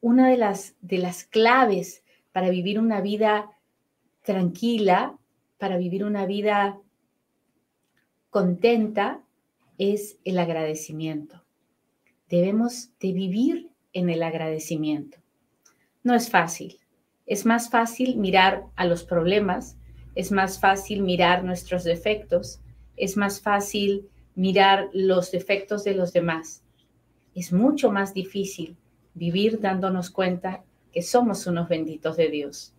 una de las, de las claves para vivir una vida tranquila, para vivir una vida contenta, es el agradecimiento. Debemos de vivir en el agradecimiento. No es fácil. Es más fácil mirar a los problemas, es más fácil mirar nuestros defectos, es más fácil mirar los defectos de los demás. Es mucho más difícil vivir dándonos cuenta que somos unos benditos de Dios,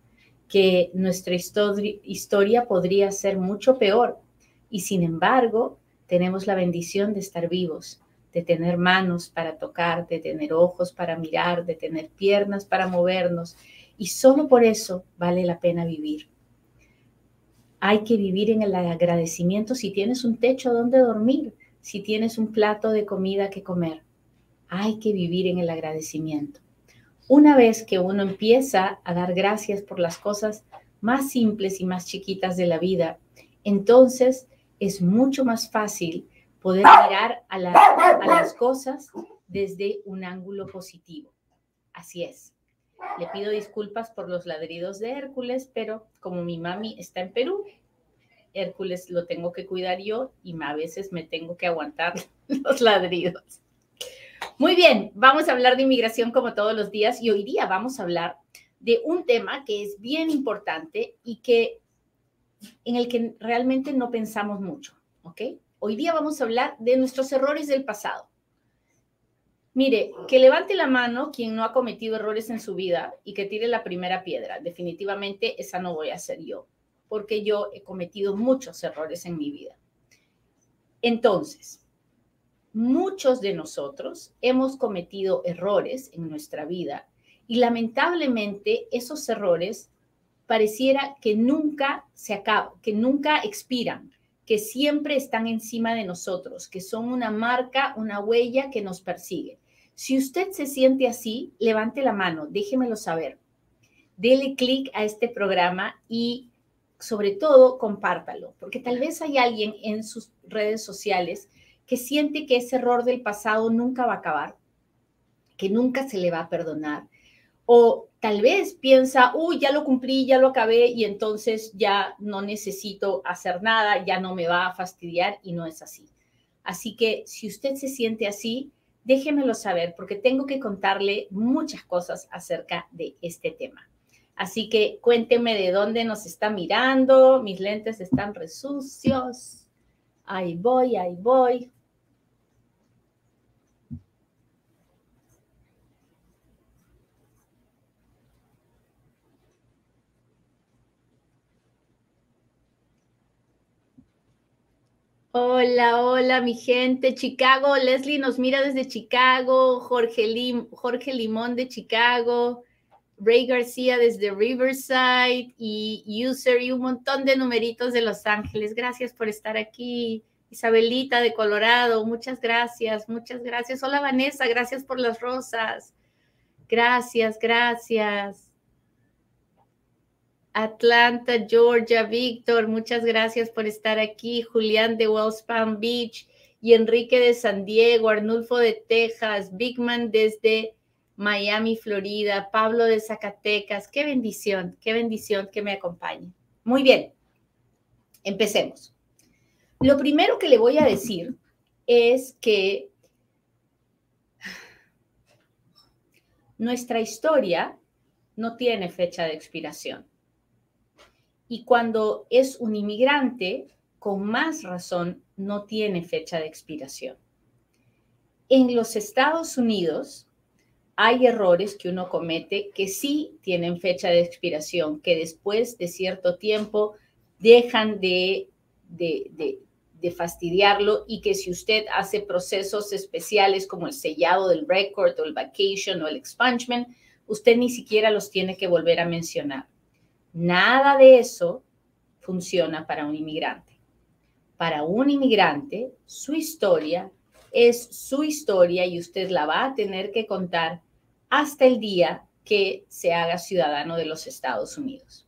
que nuestra historia podría ser mucho peor. Y sin embargo tenemos la bendición de estar vivos, de tener manos para tocar, de tener ojos para mirar, de tener piernas para movernos. Y solo por eso vale la pena vivir. Hay que vivir en el agradecimiento si tienes un techo donde dormir, si tienes un plato de comida que comer hay que vivir en el agradecimiento. Una vez que uno empieza a dar gracias por las cosas más simples y más chiquitas de la vida, entonces es mucho más fácil poder mirar a, las cosas desde un ángulo positivo. Así es. Le pido disculpas por los ladridos de Hércules, pero como mi mami está en Perú, Hércules lo tengo que cuidar yo y a veces me tengo que aguantar los ladridos. Muy bien, vamos a hablar de inmigración como todos los días y hoy día vamos a hablar de un tema que es bien importante y que en el que realmente no pensamos mucho, ¿ok? Hoy día vamos a hablar de nuestros errores del pasado. Mire, que levante la mano quien no ha cometido errores en su vida y que tire la primera piedra. Definitivamente esa no voy a ser yo, porque yo he cometido muchos errores en mi vida. Entonces, muchos de nosotros hemos cometido errores en nuestra vida y lamentablemente esos errores pareciera que nunca se acaban, que nunca expiran, que siempre están encima de nosotros, que son una marca, una huella que nos persigue. Si usted se siente así, levante la mano, déjemelo saber. Dele clic a este programa y sobre todo compártalo, porque tal vez hay alguien en sus redes sociales que siente que ese error del pasado nunca va a acabar, que nunca se le va a perdonar. O tal vez piensa, uy, ya lo cumplí, ya lo acabé y entonces ya no necesito hacer nada, ya no me va a fastidiar y no es así. Así que si usted se siente así, déjemelo saber porque tengo que contarle muchas cosas acerca de este tema. Así que cuénteme de dónde nos está mirando. Mis lentes están resucios. Ahí voy, ahí voy. Hola, hola, mi gente. Chicago, Leslie nos mira desde Chicago, Jorge, Jorge Limón de Chicago, Ray García desde Riverside y User y un montón de numeritos de Los Ángeles. Gracias por estar aquí. Isabelita de Colorado, muchas gracias, muchas gracias. Hola Vanessa, gracias por las rosas. Gracias, gracias. Atlanta, Georgia, Víctor, muchas gracias por estar aquí. Julián de Wells Palm Beach y Enrique de San Diego, Arnulfo de Texas, Bigman desde Miami, Florida, Pablo de Zacatecas. Qué bendición, qué bendición que me acompañe. Muy bien, empecemos. Lo primero que le voy a decir es que nuestra historia no tiene fecha de expiración. Y cuando es un inmigrante, con más razón, no tiene fecha de expiración. En los Estados Unidos hay errores que uno comete que sí tienen fecha de expiración, que después de cierto tiempo dejan de, de fastidiarlo y que si usted hace procesos especiales como el sellado del record o el vacation o el expungement, usted ni siquiera los tiene que volver a mencionar. Nada de eso funciona para un inmigrante. Para un inmigrante, su historia es su historia y usted la va a tener que contar hasta el día que se haga ciudadano de los Estados Unidos.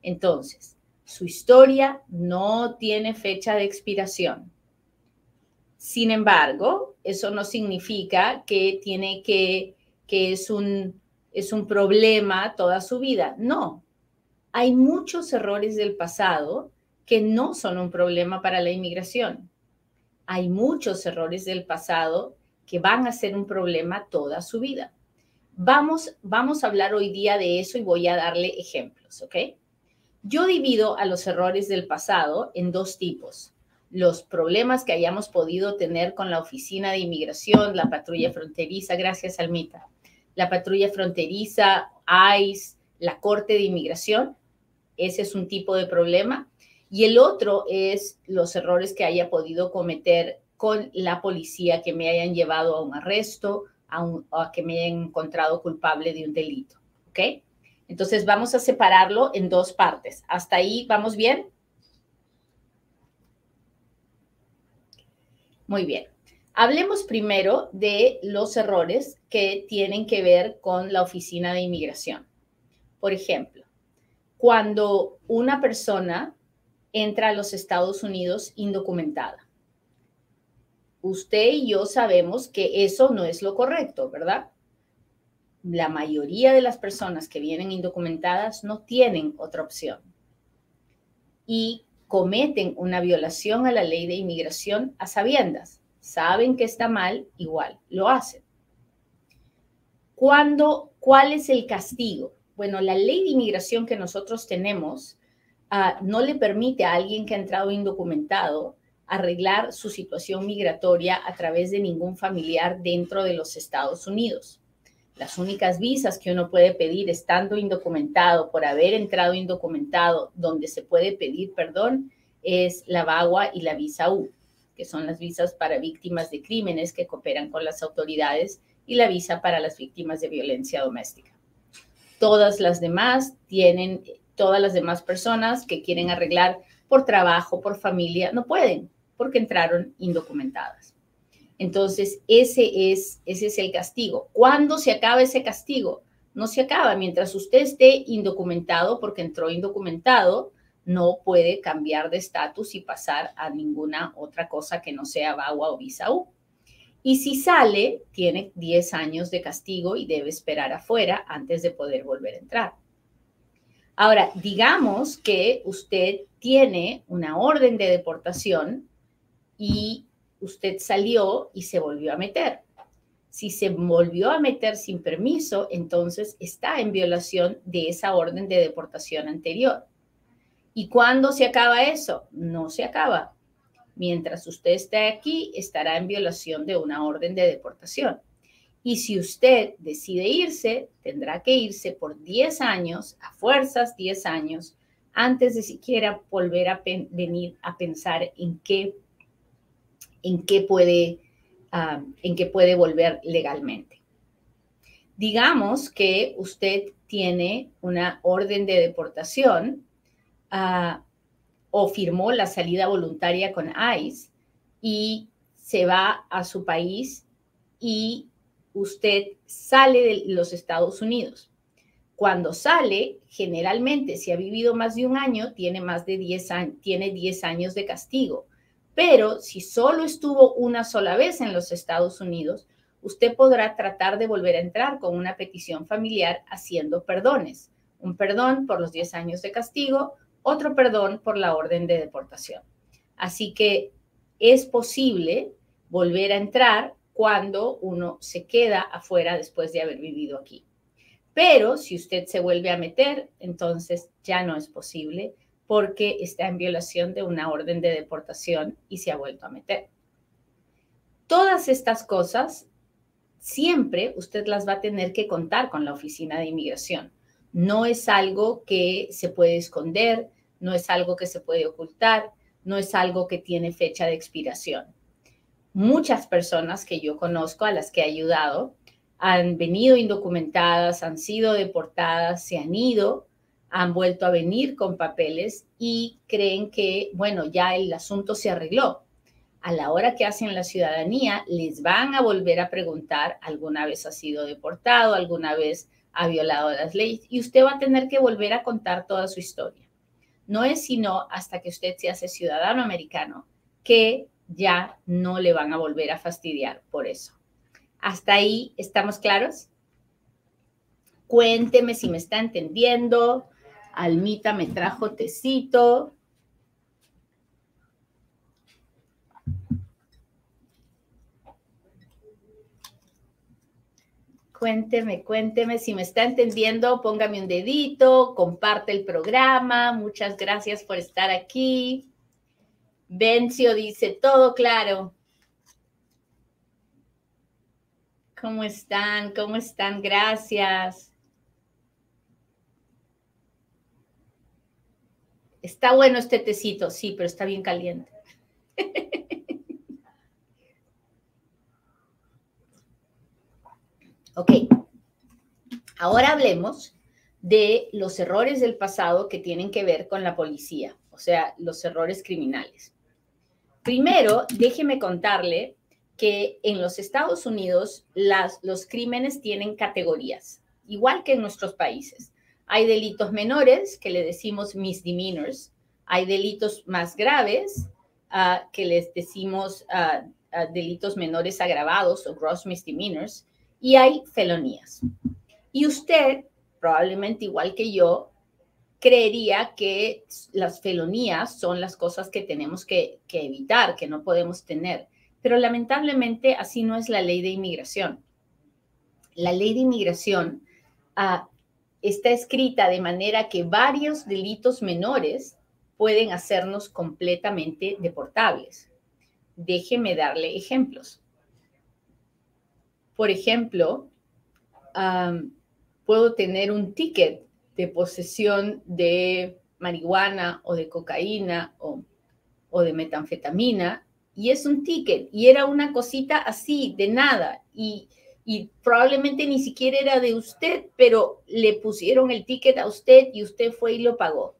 Entonces, su historia no tiene fecha de expiración. Sin embargo, eso no significa que tiene que, que es un, es un problema toda su vida. No, hay muchos errores del pasado que no son un problema para la inmigración. Hay muchos errores del pasado que van a ser un problema toda su vida. Vamos, vamos a hablar hoy día de eso y voy a darle ejemplos, ¿ok? Yo divido a los errores del pasado en dos tipos. Los problemas que hayamos podido tener con la Oficina de Inmigración, la patrulla fronteriza, gracias Almita, la patrulla fronteriza, ICE, la Corte de Inmigración, ese es un tipo de problema. Y el otro es los errores que haya podido cometer con la policía que me hayan llevado a un arresto, a, a que me hayan encontrado culpable de un delito. ¿Ok? Entonces vamos a separarlo en dos partes. ¿Hasta ahí vamos bien? Muy bien. Hablemos primero de los errores que tienen que ver con la oficina de inmigración. Por ejemplo, cuando una persona entra a los Estados Unidos indocumentada. Usted y yo sabemos que eso no es lo correcto, ¿verdad? la mayoría de las personas que vienen indocumentadas no tienen otra opción y cometen una violación a la ley de inmigración a sabiendas. Saben que está mal, igual lo hacen. ¿Cuándo, ¿Cuál es el castigo? Bueno, la ley de inmigración que nosotros tenemos ah, no le permite a alguien que ha entrado indocumentado arreglar su situación migratoria a través de ningún familiar dentro de los Estados Unidos. Las únicas visas que uno puede pedir estando indocumentado por haber entrado indocumentado, donde se puede pedir perdón, es la VAWA y la visa U, que son las visas para víctimas de crímenes que cooperan con las autoridades y la visa para las víctimas de violencia doméstica. Todas las demás tienen, todas las demás personas que quieren arreglar por trabajo, por familia, no pueden porque entraron indocumentadas. Entonces, ese es, ese es el castigo. ¿Cuándo se acaba ese castigo? No se acaba. Mientras usted esté indocumentado, porque entró indocumentado, no puede cambiar de estatus y pasar a ninguna otra cosa que no sea VAWA o visa U. Y si sale, tiene 10 años de castigo y debe esperar afuera antes de poder volver a entrar. Ahora, digamos que usted tiene una orden de deportación y usted salió y se volvió a meter. Si se volvió a meter sin permiso, entonces está en violación de esa orden de deportación anterior. ¿Y cuándo se acaba eso? No se acaba. Mientras usted esté aquí, estará en violación de una orden de deportación. Y si usted decide irse, tendrá que irse por 10 años, a fuerzas 10 años, antes de siquiera volver a venir a pensar en qué en qué puede, en qué puede volver legalmente. Digamos que usted tiene una orden de deportación ah, o firmó la salida voluntaria con ICE y se va a su país y usted sale de los Estados Unidos. Cuando sale, generalmente, si ha vivido más de un año, tiene más de 10 años, tiene 10 años de castigo. Pero si solo estuvo una sola vez en los Estados Unidos, usted podrá tratar de volver a entrar con una petición familiar haciendo perdones. Un perdón por los 10 años de castigo, otro perdón por la orden de deportación. Así que es posible volver a entrar cuando uno se queda afuera después de haber vivido aquí. Pero si usted se vuelve a meter, entonces ya no es posible porque está en violación de una orden de deportación y se ha vuelto a meter. Todas estas cosas siempre usted las va a tener que contar con la oficina de inmigración. No es algo que se puede esconder, no es algo que se puede ocultar, no es algo que tiene fecha de expiración. Muchas personas que yo conozco, a las que he ayudado, han venido indocumentadas, han sido deportadas, se han ido, han vuelto a venir con papeles y creen que, bueno, ya el asunto se arregló. A la hora que hacen la ciudadanía, les van a volver a preguntar, alguna vez ha sido deportado, alguna vez ha violado las leyes, y usted va a tener que volver a contar toda su historia. No es sino hasta que usted se hace ciudadano americano que ya no le van a volver a fastidiar por eso. ¿Hasta ahí estamos claros? Cuénteme si me está entendiendo. Almita me trajo tecito. Cuénteme, cuénteme si me está entendiendo, póngame un dedito, comparte el programa. Muchas gracias por estar aquí. Bencio dice, todo claro. ¿Cómo están? ¿Cómo están? Gracias. Está bueno este tecito, sí, pero está bien caliente. Ok. Ahora hablemos de los errores del pasado que tienen que ver con la policía, o sea, los errores criminales. Primero, déjeme contarle que en los Estados Unidos los crímenes tienen categorías, igual que en nuestros países. Hay delitos menores que le decimos misdemeanors, hay delitos más graves uh, que les decimos uh, uh, delitos menores agravados o gross misdemeanors, y hay felonías. Y usted, probablemente igual que yo, creería que las felonías son las cosas que tenemos que, evitar, que no podemos tener pero lamentablemente así no es la ley de inmigración. La ley de inmigración ah, está escrita de manera que varios delitos menores pueden hacernos completamente deportables. Déjeme darle ejemplos. Por ejemplo, puedo tener un ticket de posesión de marihuana o de cocaína o, o de metanfetamina y es un ticket y era una cosita así, de nada, y, y probablemente ni siquiera era de usted, pero le pusieron el ticket a usted y usted fue y lo pagó.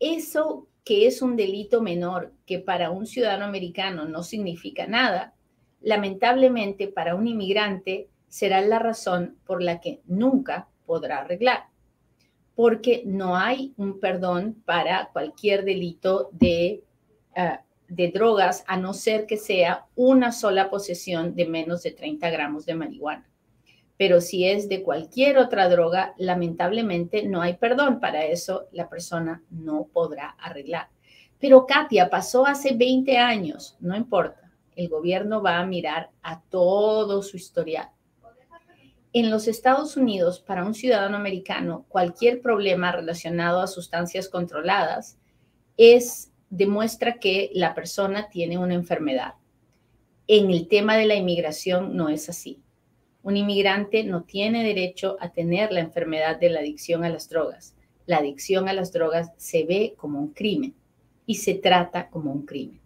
Eso que es un delito menor, que para un ciudadano americano no significa nada, lamentablemente para un inmigrante será la razón por la que nunca podrá arreglar, porque no hay un perdón para cualquier delito de uh, de drogas a no ser que sea una sola posesión de menos de 30 gramos de marihuana. Pero si es de cualquier otra droga, lamentablemente no hay perdón. Para eso la persona no podrá arreglar. Pero Katia, pasó hace 20 años, no importa. El gobierno va a mirar a todo su historial. En los Estados Unidos, para un ciudadano americano, cualquier problema relacionado a sustancias controladas es demuestra que la persona tiene una enfermedad. En el tema de la inmigración no es así. Un inmigrante no tiene derecho a tener la enfermedad de la adicción a las drogas. La adicción a las drogas se ve como un crimen y se trata como un crimen.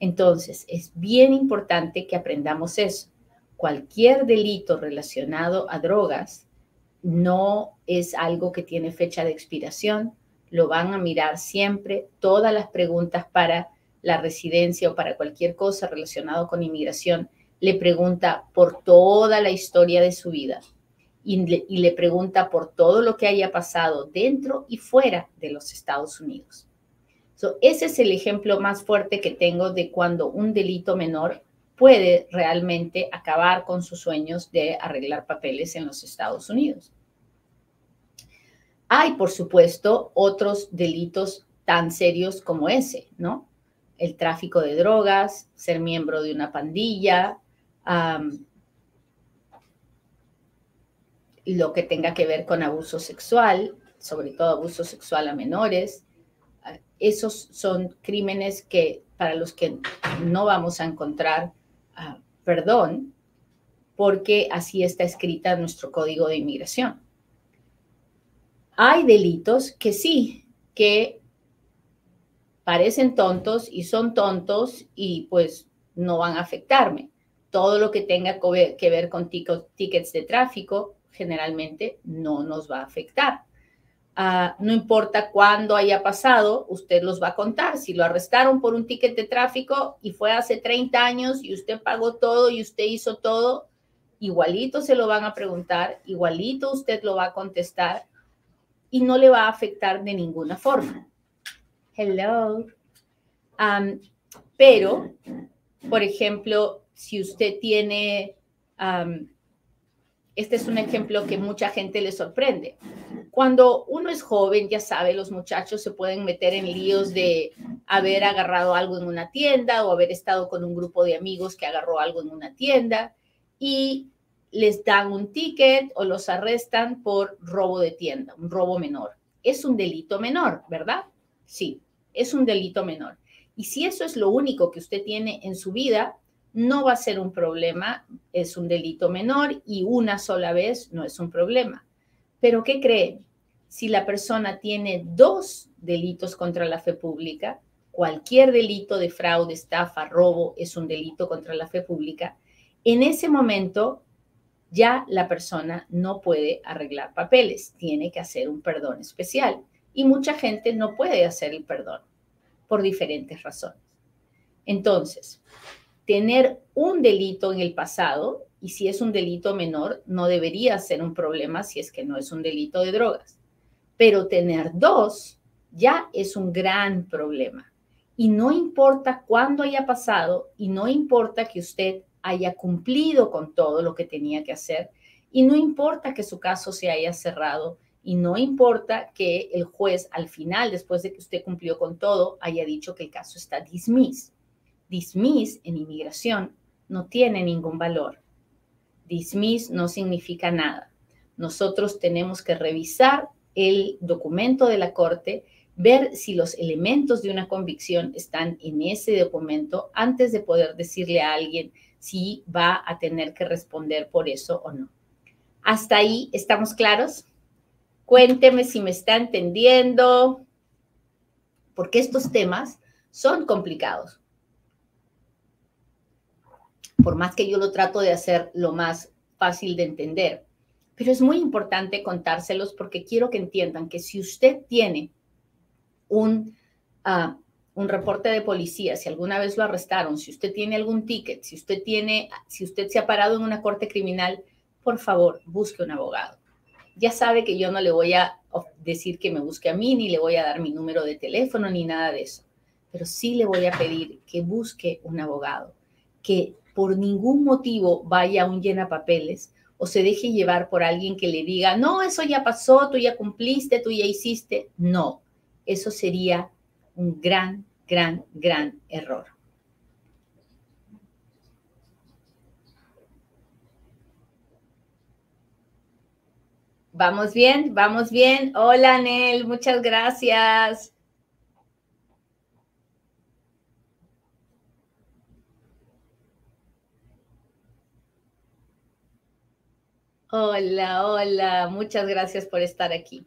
Entonces, es bien importante que aprendamos eso. Cualquier delito relacionado a drogas no es algo que tiene fecha de expiración, lo van a mirar siempre, todas las preguntas para la residencia o para cualquier cosa relacionado con inmigración, le pregunta por toda la historia de su vida y le, pregunta por todo lo que haya pasado dentro y fuera de los Estados Unidos. Ese es el ejemplo más fuerte que tengo de cuando un delito menor puede realmente acabar con sus sueños de arreglar papeles en los Estados Unidos. Hay, por supuesto, otros delitos tan serios como ese, ¿no? El tráfico de drogas, ser miembro de una pandilla, lo que tenga que ver con abuso sexual, sobre todo abuso sexual a menores. Esos son crímenes que para los que no vamos a encontrar ah, perdón, porque así está escrita nuestro código de inmigración. Hay delitos que sí, que parecen tontos y son tontos y pues no van a afectarme. Todo lo que tenga que ver con tickets de tráfico generalmente no nos va a afectar. Ah, no importa cuándo haya pasado, usted los va a contar. Si lo arrestaron por un ticket de tráfico y fue hace 30 años y usted pagó todo y usted hizo todo, igualito se lo van a preguntar, igualito usted lo va a contestar y no le va a afectar de ninguna forma. Hello. pero, por ejemplo, si usted tiene, este es un ejemplo que mucha gente le sorprende. Cuando uno es joven, ya sabe, los muchachos se pueden meter en líos de haber agarrado algo en una tienda o haber estado con un grupo de amigos que agarró algo en una tienda y les dan un ticket o los arrestan por robo de tienda, un robo menor. Es un delito menor, ¿verdad? Sí, es un delito menor. Y si eso es lo único que usted tiene en su vida, no va a ser un problema, es un delito menor y una sola vez no es un problema. Pero ¿qué creen? Si la persona tiene dos delitos contra la fe pública, cualquier delito de fraude, estafa, robo es un delito contra la fe pública, en ese momento ya la persona no puede arreglar papeles, tiene que hacer un perdón especial. Y mucha gente no puede hacer el perdón por diferentes razones. Entonces, tener un delito en el pasado, y si es un delito menor, no debería ser un problema si es que no es un delito de drogas. Pero tener dos ya es un gran problema. Y no importa cuándo haya pasado y no importa que usted haya cumplido con todo lo que tenía que hacer y no importa que su caso se haya cerrado y no importa que el juez al final, después de que usted cumplió con todo, haya dicho que el caso está dismiss. Dismiss en inmigración no tiene ningún valor. Dismiss no significa nada. Nosotros tenemos que revisar el documento de la corte, ver si los elementos de una convicción están en ese documento antes de poder decirle a alguien si va a tener que responder por eso o no. ¿Hasta ahí estamos claros? Cuénteme si me está entendiendo, porque estos temas son complicados. Por más que yo lo trato de hacer lo más fácil de entender. Pero es muy importante contárselos porque quiero que entiendan que si usted tiene un, uh, un reporte de policía, si alguna vez lo arrestaron, si usted tiene algún ticket, si usted tiene, si usted se ha parado en una corte criminal, por favor, busque un abogado. Ya sabe que yo no le voy a decir que me busque a mí, ni le voy a dar mi número de teléfono, ni nada de eso. Pero sí le voy a pedir que busque un abogado, que por ningún motivo vaya a un llena papeles o se deje llevar por alguien que le diga, no, eso ya pasó, tú ya cumpliste, tú ya hiciste. No, eso sería un gran, gran, gran error. Vamos bien, vamos bien. Hola, Nel, muchas gracias. Hola, hola, muchas gracias por estar aquí.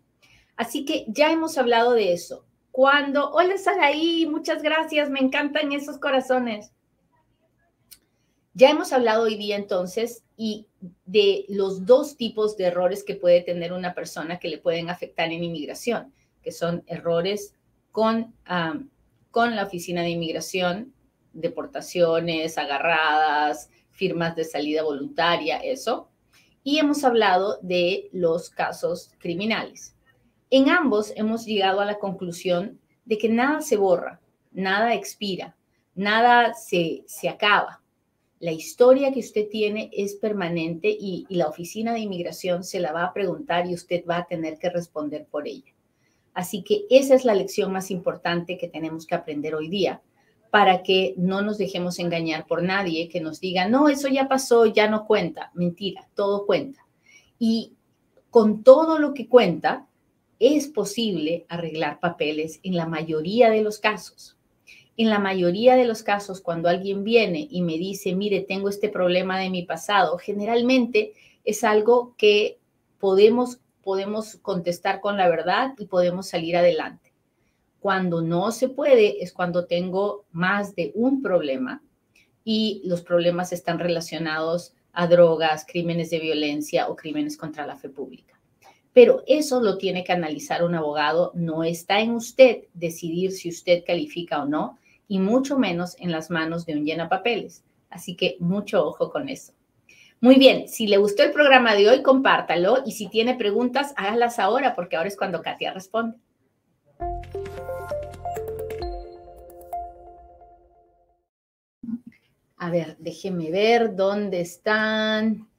Así que ya hemos hablado de eso. Cuando, hola Saraí, muchas gracias, me encantan esos corazones. Ya hemos hablado hoy día entonces y de los dos tipos de errores que puede tener una persona que le pueden afectar en inmigración, que son errores con, con la oficina de inmigración, deportaciones, agarradas, firmas de salida voluntaria, eso. Y hemos hablado de los casos criminales. En ambos hemos llegado a la conclusión de que nada se borra, nada expira, nada se, se acaba. La historia que usted tiene es permanente y, y la oficina de inmigración se la va a preguntar y usted va a tener que responder por ella. Así que esa es la lección más importante que tenemos que aprender hoy día para que no nos dejemos engañar por nadie que nos diga, no, eso ya pasó, ya no cuenta. Mentira, todo cuenta. Y con todo lo que cuenta, es posible arreglar papeles en la mayoría de los casos. En la mayoría de los casos, cuando alguien viene y me dice, mire, tengo este problema de mi pasado, generalmente es algo que podemos, podemos contestar con la verdad y podemos salir adelante. Cuando no se puede es cuando tengo más de un problema y los problemas están relacionados a drogas, crímenes de violencia o crímenes contra la fe pública. Pero eso lo tiene que analizar un abogado. No está en usted decidir si usted califica o no, y mucho menos en las manos de un llena papeles. Así que mucho ojo con eso. Muy bien, si le gustó el programa de hoy, compártalo y si tiene preguntas, hágalas ahora porque ahora es cuando Katia responde. A ver, déjeme ver dónde están.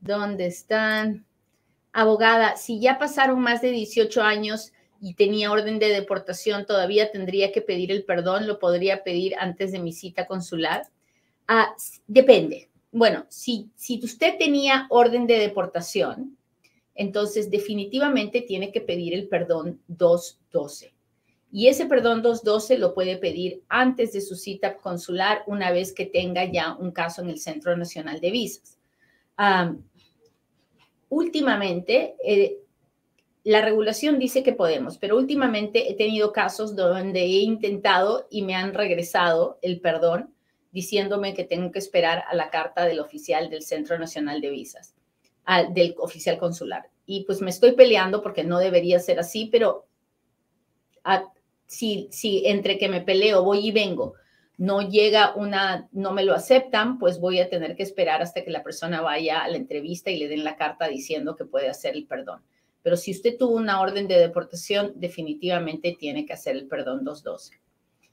¿Dónde están? Abogada, si ya pasaron más de 18 años y tenía orden de deportación, todavía tendría que pedir el perdón, lo podría pedir antes de mi cita consular. Ah, depende. Bueno, si, si usted tenía orden de deportación, entonces definitivamente tiene que pedir el perdón 212. Y ese perdón 212 lo puede pedir antes de su cita consular una vez que tenga ya un caso en el Centro Nacional de Visas. últimamente, eh, la regulación dice que podemos, pero últimamente he tenido casos donde he intentado y me han regresado el perdón diciéndome que tengo que esperar a la carta del oficial del Centro Nacional de Visas, del oficial consular. Y pues me estoy peleando porque no debería ser así, pero si, entre que me peleo, voy y vengo, no llega una, no me lo aceptan, pues voy a tener que esperar hasta que la persona vaya a la entrevista y le den la carta diciendo que puede hacer el perdón. Pero si usted tuvo una orden de deportación, definitivamente tiene que hacer el perdón 212.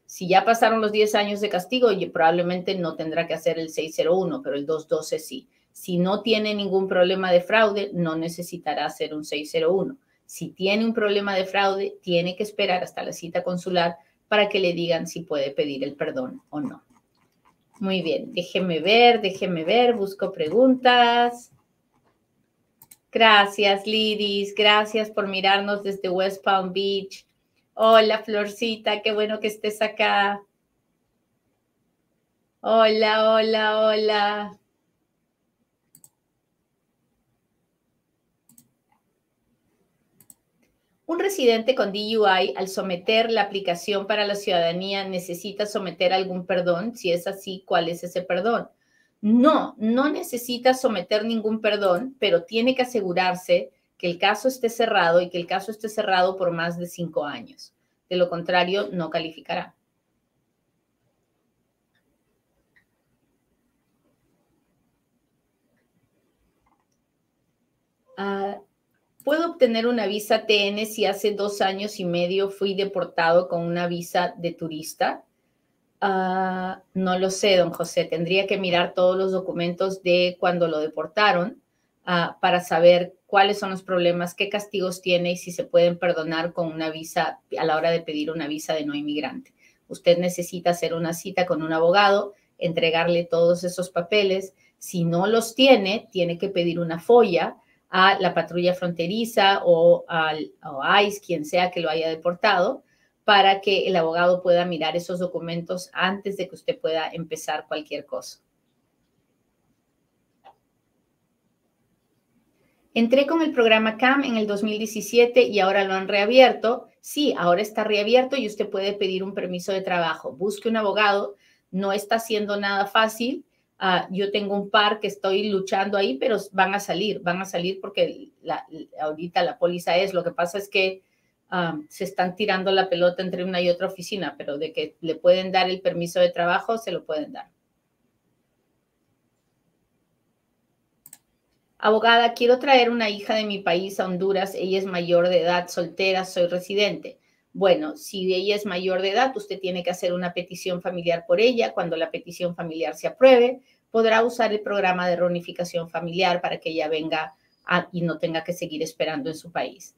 Si ya pasaron los 10 años de castigo, probablemente no tendrá que hacer el 601, pero el 212 sí. Si no tiene ningún problema de fraude, no necesitará hacer un 601. Si tiene un problema de fraude, tiene que esperar hasta la cita consular para que le digan si puede pedir el perdón o no. Muy bien, déjeme ver, déjeme ver, busco preguntas. Gracias, Lidis, gracias por mirarnos desde West Palm Beach. Hola, Florcita, qué bueno que estés acá. Hola, hola, hola. Un residente con DUI, al someter la aplicación para la ciudadanía, necesita someter algún perdón. Si es así, ¿cuál es ese perdón? No, no necesita someter ningún perdón, pero tiene que asegurarse que el caso esté cerrado y que el caso esté cerrado por más de cinco años. De lo contrario, no calificará. Ah, ¿Puedo obtener una visa TN si hace dos años y medio fui deportado con una visa de turista? Ah, no lo sé, don José. Tendría que mirar todos los documentos de cuando lo deportaron ah, para saber cuáles son los problemas, qué castigos tiene y si se pueden perdonar con una visa a la hora de pedir una visa de no inmigrante. Usted necesita hacer una cita con un abogado, entregarle todos esos papeles. Si no los tiene, tiene que pedir una folla a la patrulla fronteriza o al ICE, quien sea que lo haya deportado, para que el abogado pueda mirar esos documentos antes de que usted pueda empezar cualquier cosa. Entré con el programa CAM en el 2017 y ahora lo han reabierto. Sí, ahora está reabierto y usted puede pedir un permiso de trabajo. Busque un abogado. No está haciendo nada fácil Ah, yo tengo un par que estoy luchando ahí, pero van a salir, van a salir porque ahorita la póliza es, lo que pasa es que ah, se están tirando la pelota entre una y otra oficina, pero de que le pueden dar el permiso de trabajo, se lo pueden dar. Abogada, quiero traer una hija de mi país a Honduras. Ella es mayor de edad, soltera, soy residente. Bueno, si ella es mayor de edad, usted tiene que hacer una petición familiar por ella. Cuando la petición familiar se apruebe, podrá usar el programa de reunificación familiar para que ella venga y no tenga que seguir esperando en su país.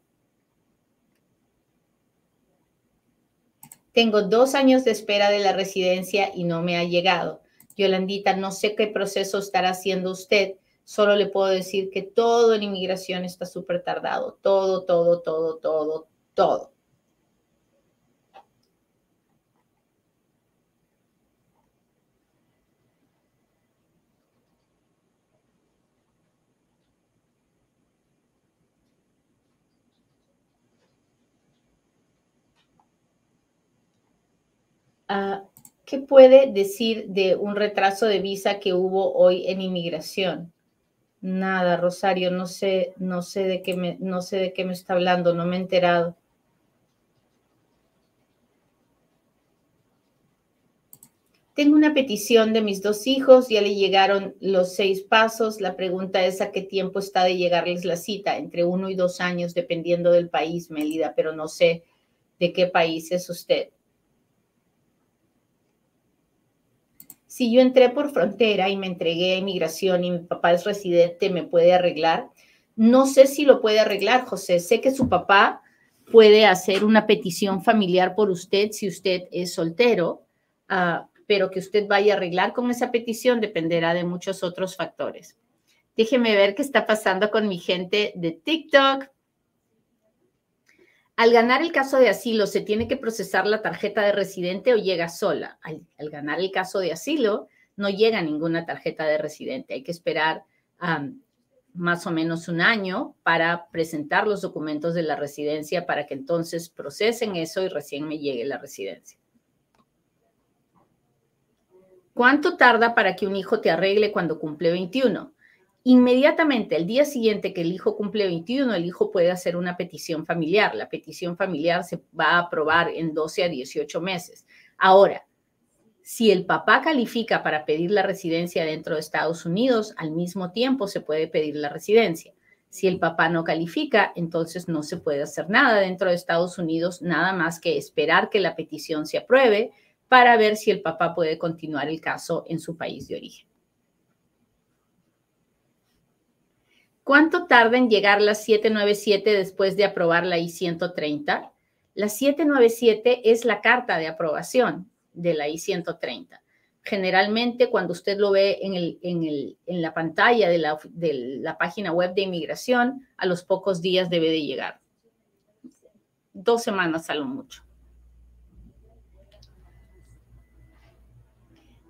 Tengo dos años de espera de la residencia y no me ha llegado. Yolandita, no sé qué proceso estará haciendo usted. Solo le puedo decir que todo en inmigración está súper tardado. Todo, todo, todo, todo, todo. Ah, ¿Qué puede decir de un retraso de visa que hubo hoy en inmigración? Nada, Rosario, no sé, no sé de qué me, no sé de qué me está hablando, no me he enterado. Tengo una petición de mis dos hijos, ya le llegaron los seis pasos. La pregunta es a qué tiempo está de llegarles la cita, entre uno y dos años, dependiendo del país, Melida, pero no sé de qué país es usted. Si yo entré por frontera y me entregué a inmigración y mi papá es residente, ¿me puede arreglar? No sé si lo puede arreglar, José. Sé que su papá puede hacer una petición familiar por usted si usted es soltero. Uh, pero que usted vaya a arreglar con esa petición dependerá de muchos otros factores. Déjeme ver qué está pasando con mi gente de TikTok. Al ganar el caso de asilo, ¿se tiene que procesar la tarjeta de residente o llega sola? Al, ganar el caso de asilo, no llega ninguna tarjeta de residente. Hay que esperar más o menos un año para presentar los documentos de la residencia para que entonces procesen eso y recién me llegue la residencia. ¿Cuánto tarda para que un hijo te arregle cuando cumple 21? Inmediatamente, el día siguiente que el hijo cumple 21, el hijo puede hacer una petición familiar. La petición familiar se va a aprobar en 12 a 18 meses. Ahora, si el papá califica para pedir la residencia dentro de Estados Unidos, al mismo tiempo se puede pedir la residencia. Si el papá no califica, entonces no se puede hacer nada dentro de Estados Unidos, nada más que esperar que la petición se apruebe para ver si el papá puede continuar el caso en su país de origen. ¿Cuánto tarda en llegar la 797 después de aprobar la I-130? La 797 es la carta de aprobación de la I-130. Generalmente, cuando usted lo ve en, la pantalla de la, de la página web de inmigración, a los pocos días debe de llegar. Dos semanas a lo mucho.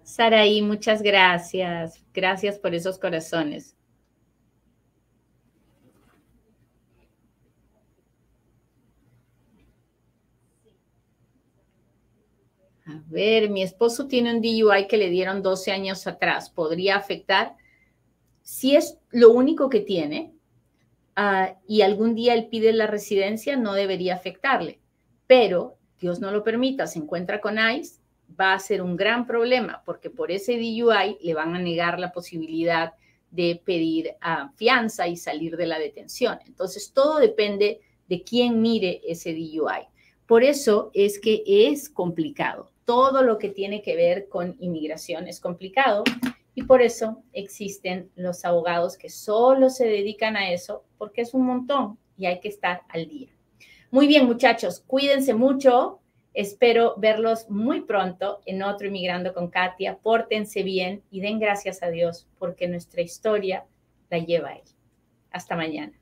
Saraí, muchas gracias. Gracias por esos corazones. Ver, mi esposo tiene un DUI que le dieron 12 años atrás. ¿Podría afectar? Si es lo único que tiene uh, y algún día él pide la residencia, no debería afectarle. Pero, Dios no lo permita, se encuentra con ICE, va a ser un gran problema porque por ese DUI le van a negar la posibilidad de pedir uh, fianza y salir de la detención. Entonces, todo depende de quién mire ese DUI. Por eso es que es complicado. Todo lo que tiene que ver con inmigración es complicado y por eso existen los abogados que solo se dedican a eso porque es un montón y hay que estar al día. Muy bien, muchachos, cuídense mucho. Espero verlos muy pronto en otro Inmigrando con Katia. Pórtense bien y den gracias a Dios porque nuestra historia la lleva Él. Hasta mañana.